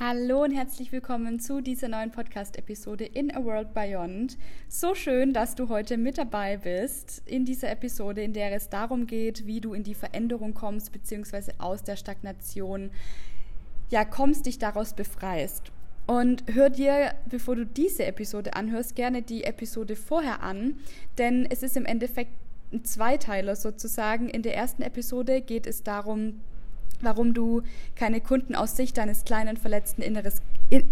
Hallo und herzlich willkommen zu dieser neuen Podcast-Episode in A World Beyond. So schön, dass du heute mit dabei bist in dieser Episode, in der es darum geht, wie du in die Veränderung kommst, beziehungsweise aus der Stagnation, ja, kommst, dich daraus befreist. Und hör dir, bevor du diese Episode anhörst, gerne die Episode vorher an, denn es ist im Endeffekt ein Zweiteiler sozusagen. In der ersten Episode geht es darum, warum du keine Kunden aus Sicht deines kleinen verletzten inneres,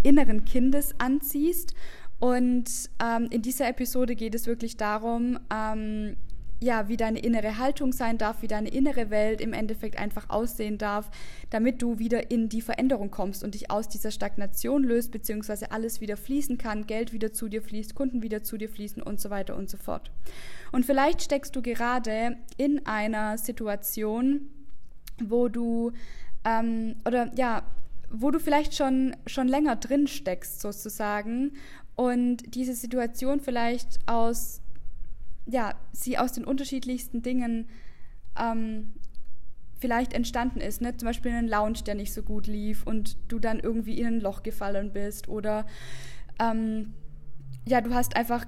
inneren Kindes anziehst. Und ähm, in dieser Episode geht es wirklich darum, ähm, ja, wie deine innere Haltung sein darf, wie deine innere Welt im Endeffekt einfach aussehen darf, damit du wieder in die Veränderung kommst und dich aus dieser Stagnation löst, beziehungsweise alles wieder fließen kann, Geld wieder zu dir fließt, Kunden wieder zu dir fließen und so weiter und so fort. Und vielleicht steckst du gerade in einer Situation, wo du ähm, oder ja, wo du vielleicht schon, schon länger drin steckst sozusagen und diese Situation vielleicht aus, ja, sie aus den unterschiedlichsten Dingen ähm, vielleicht entstanden ist, ne? zum Beispiel ein Lounge, der nicht so gut lief und du dann irgendwie in ein Loch gefallen bist oder ähm, ja, du hast einfach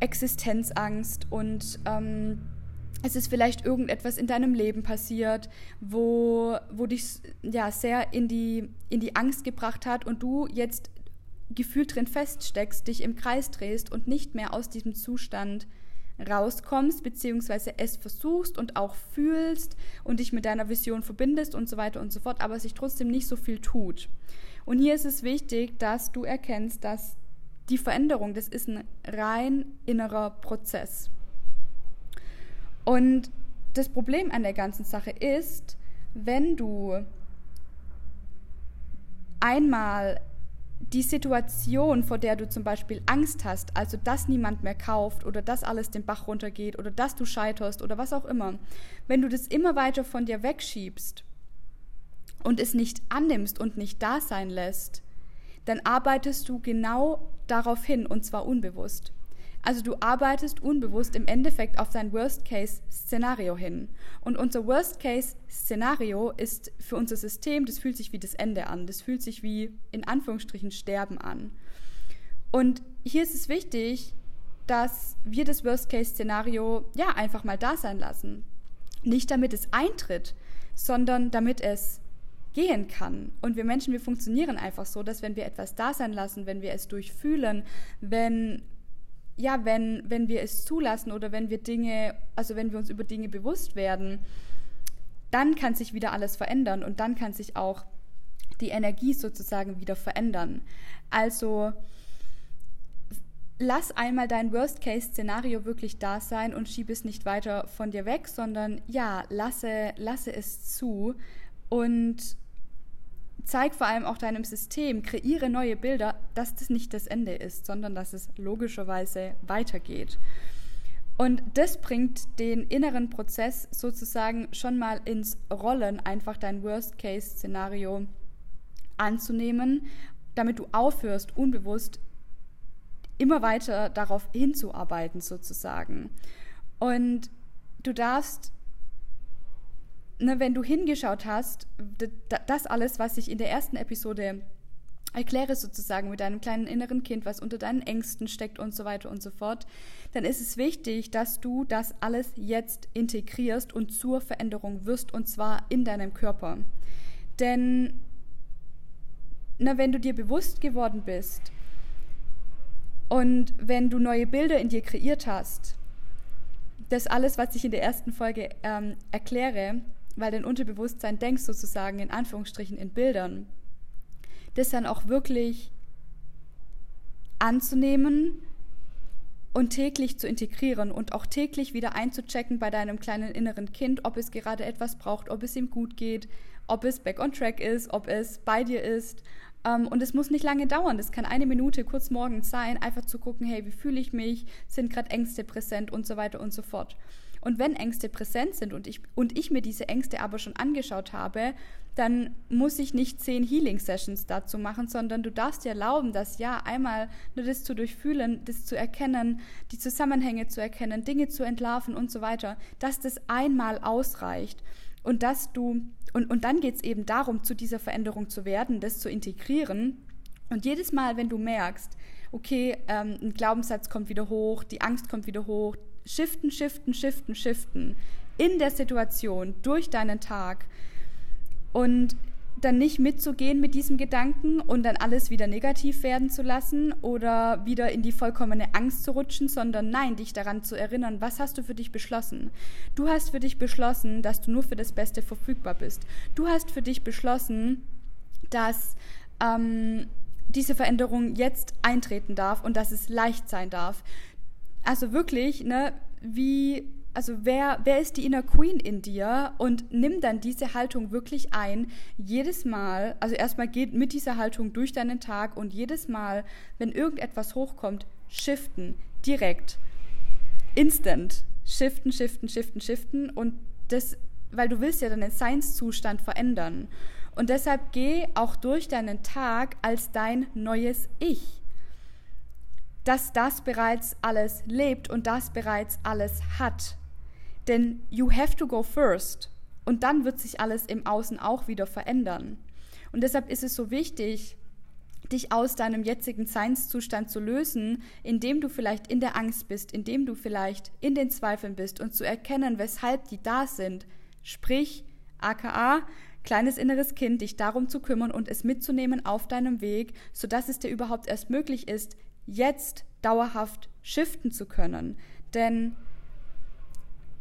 Existenzangst und ähm, es ist vielleicht irgendetwas in deinem Leben passiert, wo, wo dich ja, sehr in die, in die Angst gebracht hat und du jetzt gefühlt drin feststeckst, dich im Kreis drehst und nicht mehr aus diesem Zustand rauskommst, beziehungsweise es versuchst und auch fühlst und dich mit deiner Vision verbindest und so weiter und so fort, aber sich trotzdem nicht so viel tut. Und hier ist es wichtig, dass du erkennst, dass die Veränderung, das ist ein rein innerer Prozess. Und das Problem an der ganzen Sache ist, wenn du einmal die Situation, vor der du zum Beispiel Angst hast, also dass niemand mehr kauft oder dass alles den Bach runtergeht oder dass du scheiterst oder was auch immer, wenn du das immer weiter von dir wegschiebst und es nicht annimmst und nicht da sein lässt, dann arbeitest du genau darauf hin und zwar unbewusst. Also du arbeitest unbewusst im Endeffekt auf dein Worst-Case-Szenario hin. Und unser Worst-Case-Szenario ist für unser System, das fühlt sich wie das Ende an. Das fühlt sich wie in Anführungsstrichen Sterben an. Und hier ist es wichtig, dass wir das Worst-Case-Szenario ja einfach mal da sein lassen. Nicht damit es eintritt, sondern damit es gehen kann. Und wir Menschen, wir funktionieren einfach so, dass wenn wir etwas da sein lassen, wenn wir es durchfühlen, wenn ja, wenn, wenn wir es zulassen oder wenn wir Dinge, also wenn wir uns über Dinge bewusst werden, dann kann sich wieder alles verändern und dann kann sich auch die Energie sozusagen wieder verändern. Also lass einmal dein Worst-Case-Szenario wirklich da sein und schieb es nicht weiter von dir weg, sondern ja, lasse, lasse es zu und zeig vor allem auch deinem System, kreiere neue Bilder, dass das nicht das Ende ist, sondern dass es logischerweise weitergeht. Und das bringt den inneren Prozess sozusagen schon mal ins Rollen, einfach dein Worst-Case-Szenario anzunehmen, damit du aufhörst, unbewusst immer weiter darauf hinzuarbeiten sozusagen. Und du darfst ne, wenn du hingeschaut hast, das alles, was ich in der ersten Episode erkläre sozusagen mit deinem kleinen inneren Kind, was unter deinen Ängsten steckt und so weiter und so fort, dann ist es wichtig, dass du das alles jetzt integrierst und zur Veränderung wirst und zwar in deinem Körper. Denn na, wenn du dir bewusst geworden bist und wenn du neue Bilder in dir kreiert hast, das alles, was ich in der ersten Folge ähm, erkläre, weil dein Unterbewusstsein denkst sozusagen in Anführungsstrichen in Bildern, das dann auch wirklich anzunehmen und täglich zu integrieren und auch täglich wieder einzuchecken bei deinem kleinen inneren Kind, ob es gerade etwas braucht, ob es ihm gut geht, ob es back on track ist, ob es bei dir ist. Ähm, und es muss nicht lange dauern. Das kann eine Minute kurz morgens sein, einfach zu gucken, hey, wie fühle ich mich, sind gerade Ängste präsent und so weiter und so fort. Und wenn Ängste präsent sind und ich, und ich mir diese Ängste aber schon angeschaut habe, dann muss ich nicht zehn Healing-Sessions dazu machen, sondern du darfst dir erlauben, dass ja einmal nur das zu durchfühlen, das zu erkennen, die Zusammenhänge zu erkennen, Dinge zu entlarven und so weiter, dass das einmal ausreicht und dass du und, und dann geht es eben darum, zu dieser Veränderung zu werden, das zu integrieren. Und jedes Mal, wenn du merkst, okay, ähm, ein Glaubenssatz kommt wieder hoch, die Angst kommt wieder hoch, shiften, shiften, shiften, shiften in der Situation durch deinen Tag und dann nicht mitzugehen mit diesem Gedanken und dann alles wieder negativ werden zu lassen oder wieder in die vollkommene Angst zu rutschen, sondern nein, dich daran zu erinnern, was hast du für dich beschlossen? Du hast für dich beschlossen, dass du nur für das Beste verfügbar bist. Du hast für dich beschlossen, dass ähm, diese Veränderung jetzt eintreten darf und dass es leicht sein darf. Also wirklich, ne, wie also wer, wer ist die Inner Queen in dir und nimm dann diese Haltung wirklich ein, jedes Mal, also erstmal geht mit dieser Haltung durch deinen Tag und jedes Mal, wenn irgendetwas hochkommt, shiften, direkt, instant, shiften, shiften, shiften, shiften und das, weil du willst ja deinen Seinszustand verändern. Und deshalb geh auch durch deinen Tag als dein neues Ich dass das bereits alles lebt und das bereits alles hat. Denn you have to go first. Und dann wird sich alles im Außen auch wieder verändern. Und deshalb ist es so wichtig, dich aus deinem jetzigen Seinszustand zu lösen, indem du vielleicht in der Angst bist, indem du vielleicht in den Zweifeln bist und zu erkennen, weshalb die da sind. Sprich, aka, kleines inneres Kind, dich darum zu kümmern und es mitzunehmen auf deinem Weg, sodass es dir überhaupt erst möglich ist, jetzt dauerhaft shiften zu können. Denn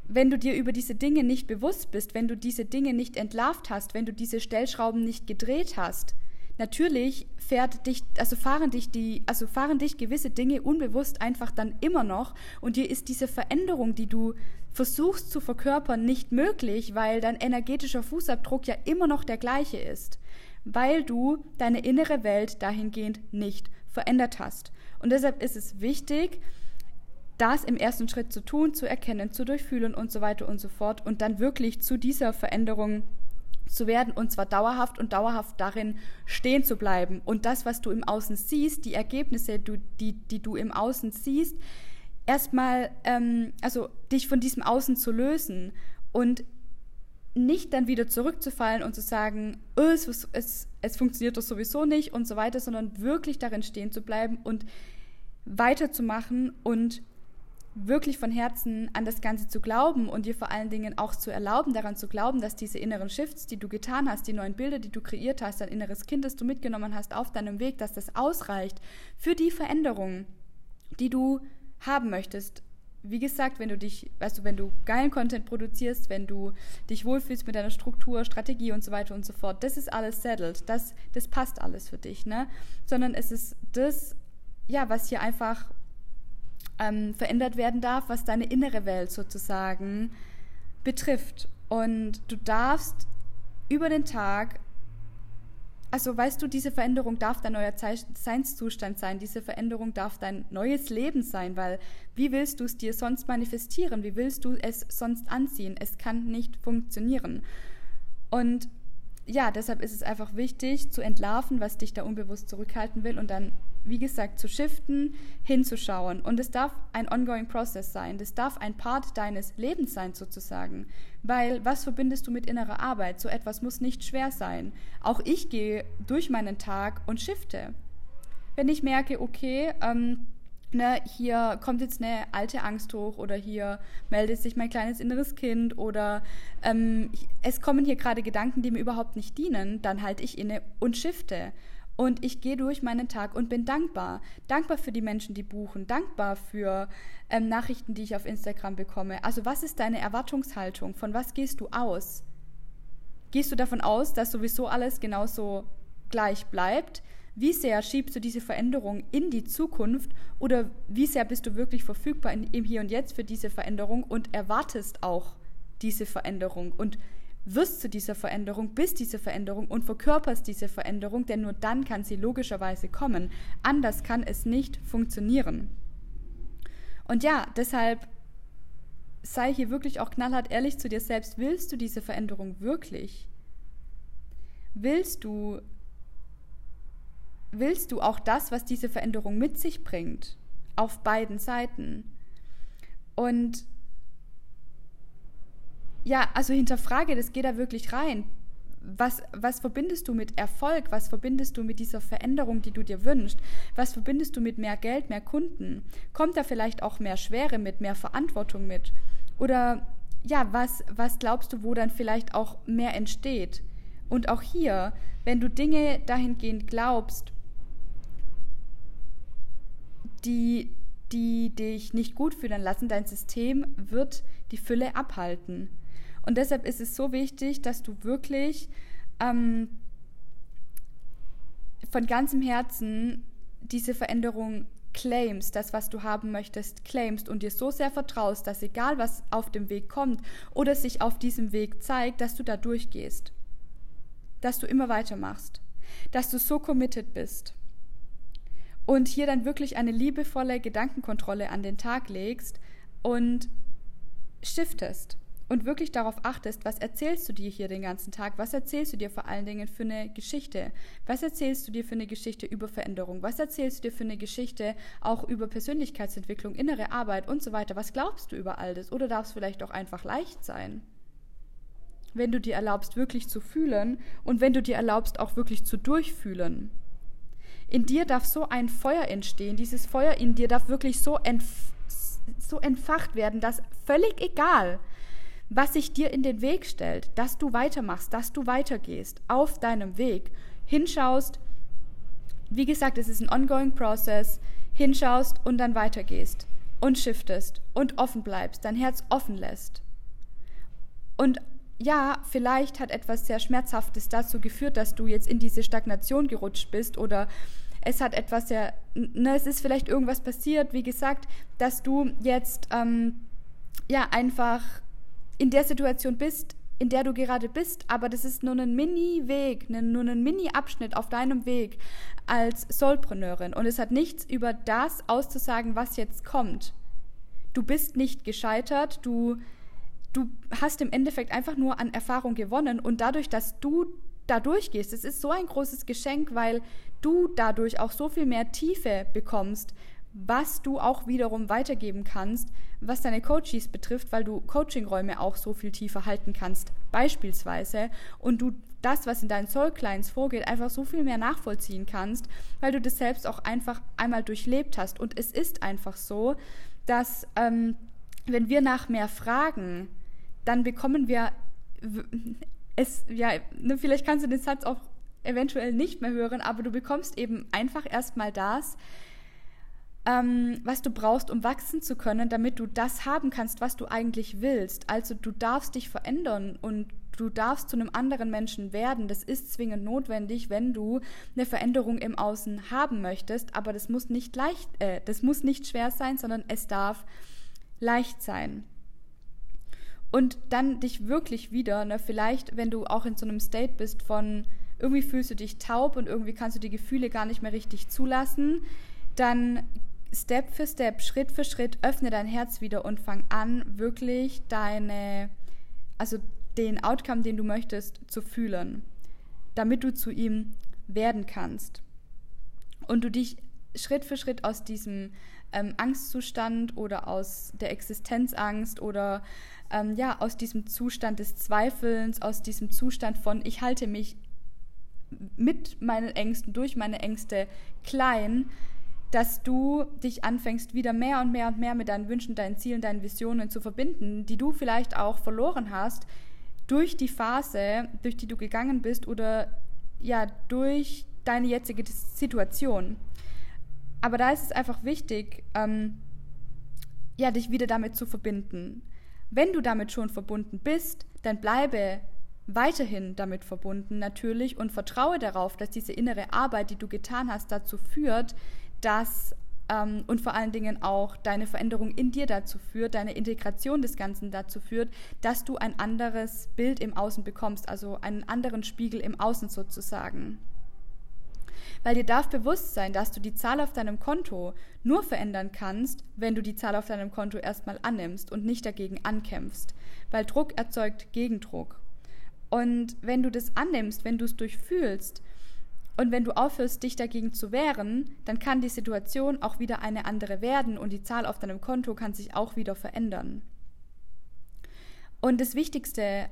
wenn du dir über diese Dinge nicht bewusst bist, wenn du diese Dinge nicht entlarvt hast, wenn du diese Stellschrauben nicht gedreht hast, natürlich fährt dich, also fahren dich die, also fahren dich gewisse Dinge unbewusst einfach dann immer noch und dir ist diese Veränderung, die du versuchst zu verkörpern, nicht möglich, weil dein energetischer Fußabdruck ja immer noch der gleiche ist, weil du deine innere Welt dahingehend nicht verändert hast. Und deshalb ist es wichtig, das im ersten Schritt zu tun, zu erkennen, zu durchfühlen und so weiter und so fort und dann wirklich zu dieser Veränderung zu werden und zwar dauerhaft und dauerhaft darin stehen zu bleiben. Und das, was du im Außen siehst, die Ergebnisse, die, die du im Außen siehst, erstmal, ähm, also dich von diesem Außen zu lösen und nicht dann wieder zurückzufallen und zu sagen, oh, es, es, es funktioniert doch sowieso nicht und so weiter, sondern wirklich darin stehen zu bleiben und weiterzumachen und wirklich von Herzen an das Ganze zu glauben und dir vor allen Dingen auch zu erlauben, daran zu glauben, dass diese inneren Shifts, die du getan hast, die neuen Bilder, die du kreiert hast, dein inneres Kind, das du mitgenommen hast auf deinem Weg, dass das ausreicht für die Veränderung, die du haben möchtest. Wie gesagt, wenn du dich, weißt du, wenn du geilen Content produzierst, wenn du dich wohlfühlst mit deiner Struktur, Strategie und so weiter und so fort, das ist alles settled, das, das passt alles für dich, ne? Sondern es ist das, ja, was hier einfach ähm, verändert werden darf, was deine innere Welt sozusagen betrifft. Und du darfst über den Tag, also weißt du, diese Veränderung darf dein neuer Seinszustand sein, diese Veränderung darf dein neues Leben sein, weil wie willst du es dir sonst manifestieren? Wie willst du es sonst anziehen? Es kann nicht funktionieren. Und ja, deshalb ist es einfach wichtig zu entlarven, was dich da unbewusst zurückhalten will und dann wie gesagt, zu shiften, hinzuschauen. Und es darf ein ongoing process sein. Das darf ein Part deines Lebens sein, sozusagen. Weil was verbindest du mit innerer Arbeit? So etwas muss nicht schwer sein. Auch ich gehe durch meinen Tag und shifte. Wenn ich merke, okay, ähm, Ne, hier kommt jetzt eine alte Angst hoch oder hier meldet sich mein kleines inneres Kind oder ähm, es kommen hier gerade Gedanken, die mir überhaupt nicht dienen, dann halte ich inne und shifte. Und ich gehe durch meinen Tag und bin dankbar. Dankbar für die Menschen, die buchen. Dankbar für ähm, Nachrichten, die ich auf Instagram bekomme. Also was ist deine Erwartungshaltung? Von was gehst du aus? Gehst du davon aus, dass sowieso alles genauso gleich bleibt? Wie sehr schiebst du diese Veränderung in die Zukunft oder wie sehr bist du wirklich verfügbar im Hier und Jetzt für diese Veränderung und erwartest auch diese Veränderung und wirst zu dieser Veränderung, bist diese Veränderung und verkörperst diese Veränderung, denn nur dann kann sie logischerweise kommen. Anders kann es nicht funktionieren. Und ja, deshalb sei hier wirklich auch knallhart ehrlich zu dir selbst. Willst du diese Veränderung wirklich? Willst du willst du auch das, was diese Veränderung mit sich bringt, auf beiden Seiten? Und ja, also hinterfrage das, geh da wirklich rein. was, was verbindest du mit Erfolg? Was verbindest du mit dieser Veränderung, die du dir wünschst? Was verbindest du mit mehr Geld, mehr Kunden? Kommt da vielleicht auch mehr Schwere mit, mehr Verantwortung mit? Oder ja, was, was glaubst du, wo dann vielleicht auch mehr entsteht? Und auch hier, wenn du Dinge dahingehend glaubst, die, die dich nicht gut fühlen lassen, dein System wird die Fülle abhalten. Und deshalb ist es so wichtig, dass du wirklich ähm, von ganzem Herzen diese Veränderung claimst, das, was du haben möchtest, claimst und dir so sehr vertraust, dass egal was auf dem Weg kommt oder sich auf diesem Weg zeigt, dass du da durchgehst. Dass du immer weitermachst. Dass du so committed bist. Und hier dann wirklich eine liebevolle Gedankenkontrolle an den Tag legst und shiftest und wirklich darauf achtest, was erzählst du dir hier den ganzen Tag, was erzählst du dir vor allen Dingen für eine Geschichte, was erzählst du dir für eine Geschichte über Veränderung, was erzählst du dir für eine Geschichte auch über Persönlichkeitsentwicklung, innere Arbeit und so weiter, was glaubst du über all das? Oder darf es vielleicht auch einfach leicht sein? Wenn du dir erlaubst, wirklich zu fühlen und wenn du dir erlaubst, auch wirklich zu durchfühlen. In dir darf so ein Feuer entstehen, dieses Feuer in dir darf wirklich so, entf so entfacht werden, dass völlig egal, was sich dir in den Weg stellt, dass du weitermachst, dass du weitergehst auf deinem Weg, hinschaust, wie gesagt, es ist ein ongoing process, hinschaust und dann weitergehst und shiftest und offen bleibst, dein Herz offen lässt. Und ja, vielleicht hat etwas sehr Schmerzhaftes dazu geführt, dass du jetzt in diese Stagnation gerutscht bist oder es hat etwas sehr, ne, es ist vielleicht irgendwas passiert, wie gesagt, dass du jetzt ähm, ja einfach in der Situation bist, in der du gerade bist, aber das ist nur ein Mini-Weg, nur ein Mini-Abschnitt auf deinem Weg als Solpreneurin und es hat nichts über das auszusagen, was jetzt kommt. Du bist nicht gescheitert, du, du hast im Endeffekt einfach nur an Erfahrung gewonnen und dadurch, dass du da durchgehst, es ist so ein großes Geschenk, weil du dadurch auch so viel mehr Tiefe bekommst, was du auch wiederum weitergeben kannst, was deine Coaches betrifft, weil du Coachingräume auch so viel tiefer halten kannst, beispielsweise, und du das, was in deinen Soul Clients vorgeht, einfach so viel mehr nachvollziehen kannst, weil du das selbst auch einfach einmal durchlebt hast. Und es ist einfach so, dass ähm, wenn wir nach mehr fragen, dann bekommen wir es, ja, ne, vielleicht kannst du den Satz auch eventuell nicht mehr hören, aber du bekommst eben einfach erstmal das, ähm, was du brauchst, um wachsen zu können, damit du das haben kannst, was du eigentlich willst. Also du darfst dich verändern und du darfst zu einem anderen Menschen werden. Das ist zwingend notwendig, wenn du eine Veränderung im Außen haben möchtest. Aber das muss nicht leicht, äh, das muss nicht schwer sein, sondern es darf leicht sein. Und dann dich wirklich wieder, ne, vielleicht, wenn du auch in so einem State bist von irgendwie fühlst du dich taub und irgendwie kannst du die Gefühle gar nicht mehr richtig zulassen, dann Step für Step, Schritt für Schritt, öffne dein Herz wieder und fang an, wirklich deine, also den Outcome, den du möchtest, zu fühlen, damit du zu ihm werden kannst. Und du dich Schritt für Schritt aus diesem ähm, Angstzustand oder aus der Existenzangst oder ähm, ja, aus diesem Zustand des Zweifelns, aus diesem Zustand von ich halte mich mit meinen Ängsten, durch meine Ängste klein, dass du dich anfängst, wieder mehr und mehr und mehr mit deinen Wünschen, deinen Zielen, deinen Visionen zu verbinden, die du vielleicht auch verloren hast durch die Phase, durch die du gegangen bist oder ja, durch deine jetzige Situation. Aber da ist es einfach wichtig, ähm, ja, dich wieder damit zu verbinden. Wenn du damit schon verbunden bist, dann bleibe weiterhin damit verbunden natürlich und vertraue darauf, dass diese innere Arbeit, die du getan hast, dazu führt, dass ähm, und vor allen Dingen auch deine Veränderung in dir dazu führt, deine Integration des Ganzen dazu führt, dass du ein anderes Bild im Außen bekommst, also einen anderen Spiegel im Außen sozusagen. Weil dir darf bewusst sein, dass du die Zahl auf deinem Konto nur verändern kannst, wenn du die Zahl auf deinem Konto erstmal annimmst und nicht dagegen ankämpfst. Weil Druck erzeugt Gegendruck. Und wenn du das annimmst, wenn du es durchfühlst und wenn du aufhörst, dich dagegen zu wehren, dann kann die Situation auch wieder eine andere werden und die Zahl auf deinem Konto kann sich auch wieder verändern. Und das Wichtigste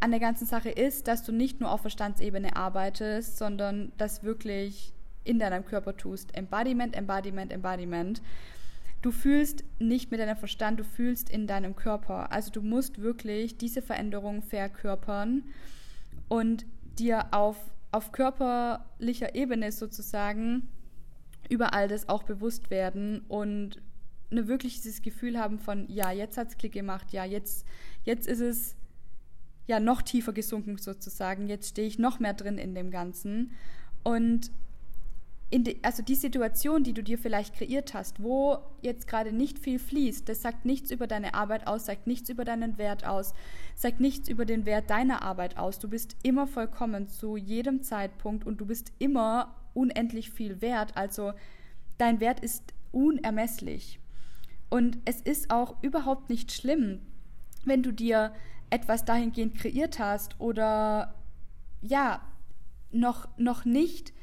an der ganzen Sache ist, dass du nicht nur auf Verstandsebene arbeitest, sondern das wirklich in deinem Körper tust. Embodiment, Embodiment, Embodiment. Du fühlst nicht mit deinem Verstand, du fühlst in deinem Körper. Also du musst wirklich diese Veränderung verkörpern und dir auf, auf körperlicher Ebene sozusagen über all das auch bewusst werden und eine wirklich dieses Gefühl haben von, ja, jetzt hat es Klick gemacht, ja, jetzt, jetzt ist es ja noch tiefer gesunken sozusagen, jetzt stehe ich noch mehr drin in dem Ganzen. Und die, also die Situation, die du dir vielleicht kreiert hast, wo jetzt gerade nicht viel fließt, das sagt nichts über deine Arbeit aus, sagt nichts über deinen Wert aus, sagt nichts über den Wert deiner Arbeit aus. Du bist immer vollkommen zu jedem Zeitpunkt und du bist immer unendlich viel wert. Also dein Wert ist unermesslich. Und es ist auch überhaupt nicht schlimm, wenn du dir etwas dahingehend kreiert hast oder ja, noch, noch nicht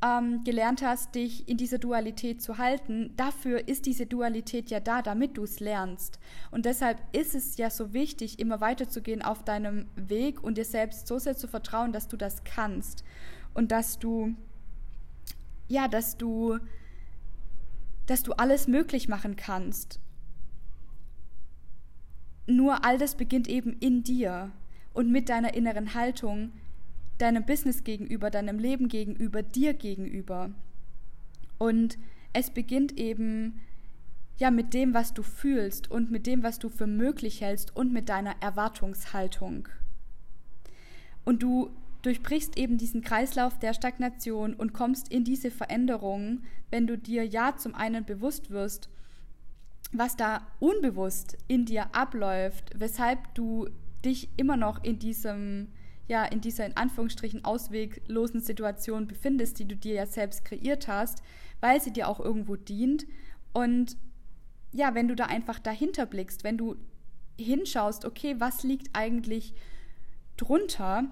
ähm, gelernt hast, dich in dieser Dualität zu halten, dafür ist diese Dualität ja da, damit du es lernst. Und deshalb ist es ja so wichtig, immer weiterzugehen auf deinem Weg und dir selbst so sehr zu vertrauen, dass du das kannst und dass du, ja, dass du, dass du alles möglich machen kannst. Nur all das beginnt eben in dir und mit deiner inneren Haltung, deinem Business gegenüber, deinem Leben gegenüber, dir gegenüber. Und es beginnt eben ja mit dem, was du fühlst und mit dem, was du für möglich hältst und mit deiner Erwartungshaltung. Und du durchbrichst eben diesen Kreislauf der Stagnation und kommst in diese Veränderung, wenn du dir ja zum einen bewusst wirst, was da unbewusst in dir abläuft, weshalb du dich immer noch in diesem ja in dieser in Anführungsstrichen ausweglosen Situation befindest, die du dir ja selbst kreiert hast, weil sie dir auch irgendwo dient. Und ja, wenn du da einfach dahinter blickst, wenn du hinschaust, okay, was liegt eigentlich drunter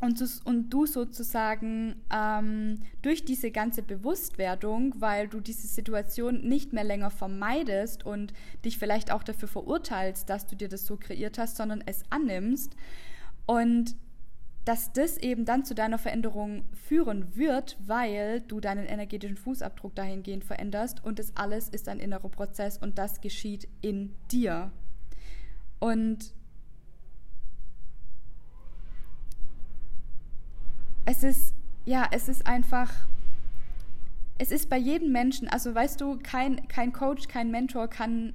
und du, und du sozusagen ähm, durch diese ganze Bewusstwerdung, weil du diese Situation nicht mehr länger vermeidest und dich vielleicht auch dafür verurteilst, dass du dir das so kreiert hast, sondern es annimmst, und dass das eben dann zu deiner Veränderung führen wird, weil du deinen energetischen Fußabdruck dahingehend veränderst und das alles ist ein innerer Prozess und das geschieht in dir. Und es ist, ja, es ist einfach, es ist bei jedem Menschen, also weißt du, kein, kein Coach, kein Mentor kann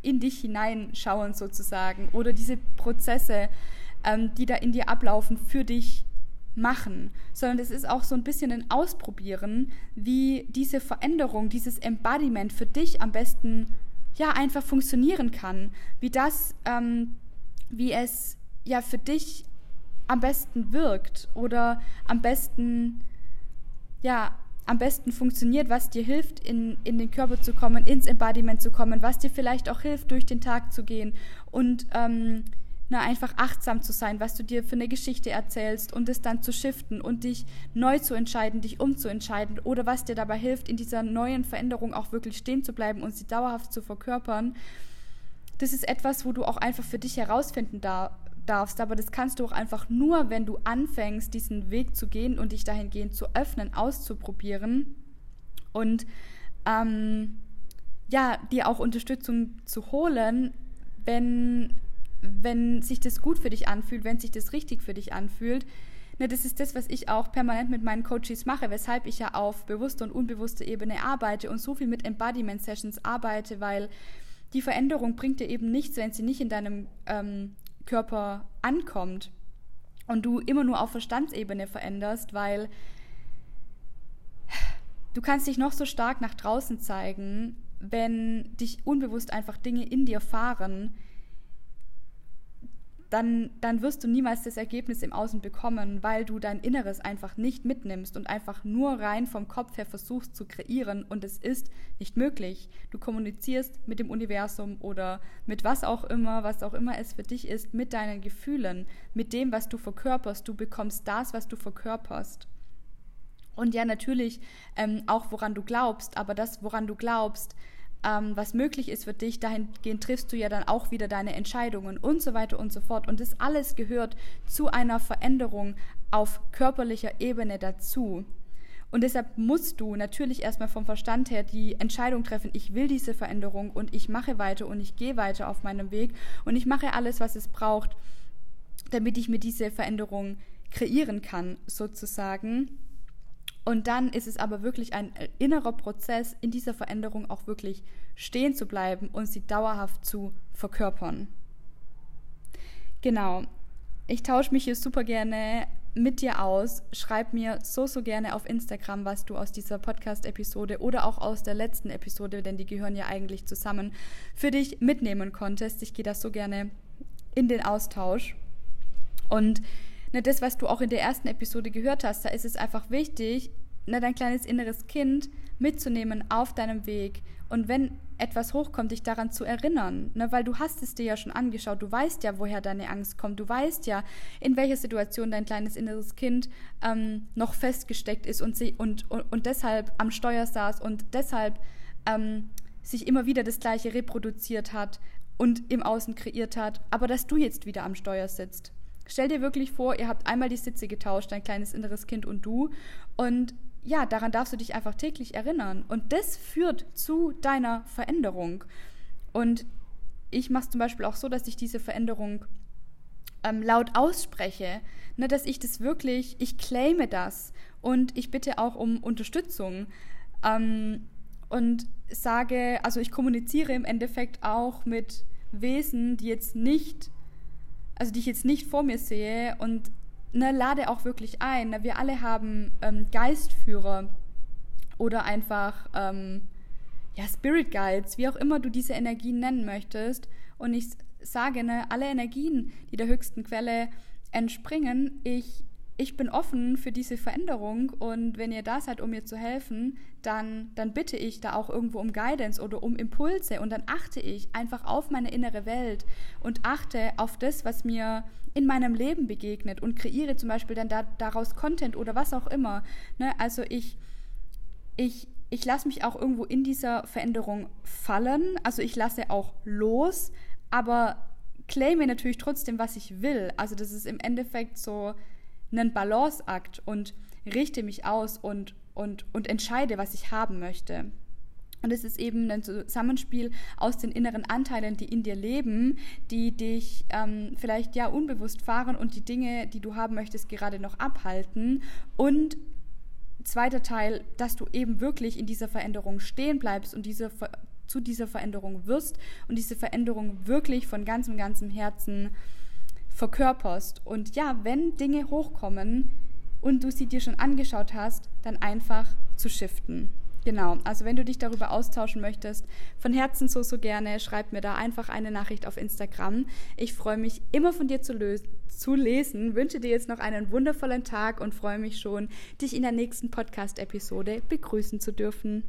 in dich hineinschauen sozusagen oder diese Prozesse ähm, die da in dir ablaufen, für dich machen, sondern es ist auch so ein bisschen ein Ausprobieren, wie diese Veränderung, dieses Embodiment für dich am besten ja einfach funktionieren kann, wie das, ähm, wie es ja für dich am besten wirkt oder am besten ja am besten funktioniert, was dir hilft, in, in den Körper zu kommen, ins Embodiment zu kommen, was dir vielleicht auch hilft, durch den Tag zu gehen. Und ähm, na, einfach achtsam zu sein, was du dir für eine Geschichte erzählst und es dann zu shiften und dich neu zu entscheiden, dich umzuentscheiden oder was dir dabei hilft, in dieser neuen Veränderung auch wirklich stehen zu bleiben und sie dauerhaft zu verkörpern. Das ist etwas, wo du auch einfach für dich herausfinden dar darfst, aber das kannst du auch einfach nur, wenn du anfängst, diesen Weg zu gehen und dich dahingehend zu öffnen, auszuprobieren und ähm, ja, dir auch Unterstützung zu holen, wenn wenn sich das gut für dich anfühlt, wenn sich das richtig für dich anfühlt. Ne, das ist das, was ich auch permanent mit meinen Coaches mache, weshalb ich ja auf bewusster und unbewusster Ebene arbeite und so viel mit Embodiment Sessions arbeite, weil die Veränderung bringt dir eben nichts, wenn sie nicht in deinem ähm, Körper ankommt und du immer nur auf Verstandsebene veränderst, weil du kannst dich noch so stark nach draußen zeigen, wenn dich unbewusst einfach Dinge in dir fahren, dann, dann wirst du niemals das Ergebnis im Außen bekommen, weil du dein Inneres einfach nicht mitnimmst und einfach nur rein vom Kopf her versuchst zu kreieren und es ist nicht möglich. Du kommunizierst mit dem Universum oder mit was auch immer, was auch immer es für dich ist, mit deinen Gefühlen, mit dem, was du verkörperst. Du bekommst das, was du verkörperst. Und ja, natürlich ähm, auch woran du glaubst, aber das, woran du glaubst, ähm, was möglich ist für dich, dahingehend triffst du ja dann auch wieder deine Entscheidungen und so weiter und so fort. Und das alles gehört zu einer Veränderung auf körperlicher Ebene dazu. Und deshalb musst du natürlich erstmal vom Verstand her die Entscheidung treffen, ich will diese Veränderung und ich mache weiter und ich gehe weiter auf meinem Weg und ich mache alles, was es braucht, damit ich mir diese Veränderung kreieren kann, sozusagen. Und dann ist es aber wirklich ein innerer Prozess, in dieser Veränderung auch wirklich stehen zu bleiben und sie dauerhaft zu verkörpern. Genau. Ich tausche mich hier super gerne mit dir aus. Schreib mir so, so gerne auf Instagram, was du aus dieser Podcast-Episode oder auch aus der letzten Episode, denn die gehören ja eigentlich zusammen, für dich mitnehmen konntest. Ich gehe das so gerne in den Austausch. Und ne, das, was du auch in der ersten Episode gehört hast, da ist es einfach wichtig, ne, dein kleines inneres Kind mitzunehmen auf deinem Weg. Und wenn etwas hochkommt, dich daran zu erinnern, ne, weil du hast es dir ja schon angeschaut, du weißt ja, woher deine Angst kommt, du weißt ja, in welcher Situation dein kleines inneres Kind ähm, noch festgesteckt ist und, sie, und, und, und deshalb am Steuer saß und deshalb ähm, sich immer wieder das Gleiche reproduziert hat und im Außen kreiert hat, aber dass du jetzt wieder am Steuer sitzt. Stell dir wirklich vor, ihr habt einmal die Sitze getauscht, dein kleines inneres Kind und du. Und ja, daran darfst du dich einfach täglich erinnern. Und das führt zu deiner Veränderung. Und ich mache es zum Beispiel auch so, dass ich diese Veränderung ähm, laut ausspreche, ne, dass ich das wirklich, ich claime das und ich bitte auch um Unterstützung ähm, und sage, also ich kommuniziere im Endeffekt auch mit Wesen, die jetzt nicht also die ich jetzt nicht vor mir sehe und ne, lade auch wirklich ein. Ne, wir alle haben ähm, Geistführer oder einfach ähm, ja, Spirit Guides, wie auch immer du diese Energien nennen möchtest. Und ich sage, ne, alle Energien, die der höchsten Quelle entspringen, ich ich bin offen für diese Veränderung und wenn ihr da seid, um mir zu helfen, dann, dann bitte ich da auch irgendwo um Guidance oder um Impulse und dann achte ich einfach auf meine innere Welt und achte auf das, was mir in meinem Leben begegnet und kreiere zum Beispiel dann da, daraus Content oder was auch immer. Ne? Also ich, ich, ich lasse mich auch irgendwo in dieser Veränderung fallen, also ich lasse auch los, aber claime natürlich trotzdem, was ich will. Also das ist im Endeffekt so einen Balanceakt und richte mich aus und, und, und entscheide, was ich haben möchte. Und es ist eben ein Zusammenspiel aus den inneren Anteilen, die in dir leben, die dich ähm, vielleicht ja unbewusst fahren und die Dinge, die du haben möchtest, gerade noch abhalten. Und zweiter Teil, dass du eben wirklich in dieser Veränderung stehen bleibst und diese, zu dieser Veränderung wirst und diese Veränderung wirklich von ganzem, ganzem Herzen verkörperst. Und ja, wenn Dinge hochkommen und du sie dir schon angeschaut hast, dann einfach zu shiften. Genau, also wenn du dich darüber austauschen möchtest, von Herzen so, so gerne, schreib mir da einfach eine Nachricht auf Instagram. Ich freue mich immer von dir zu, zu lesen, wünsche dir jetzt noch einen wundervollen Tag und freue mich schon, dich in der nächsten Podcast-Episode begrüßen zu dürfen.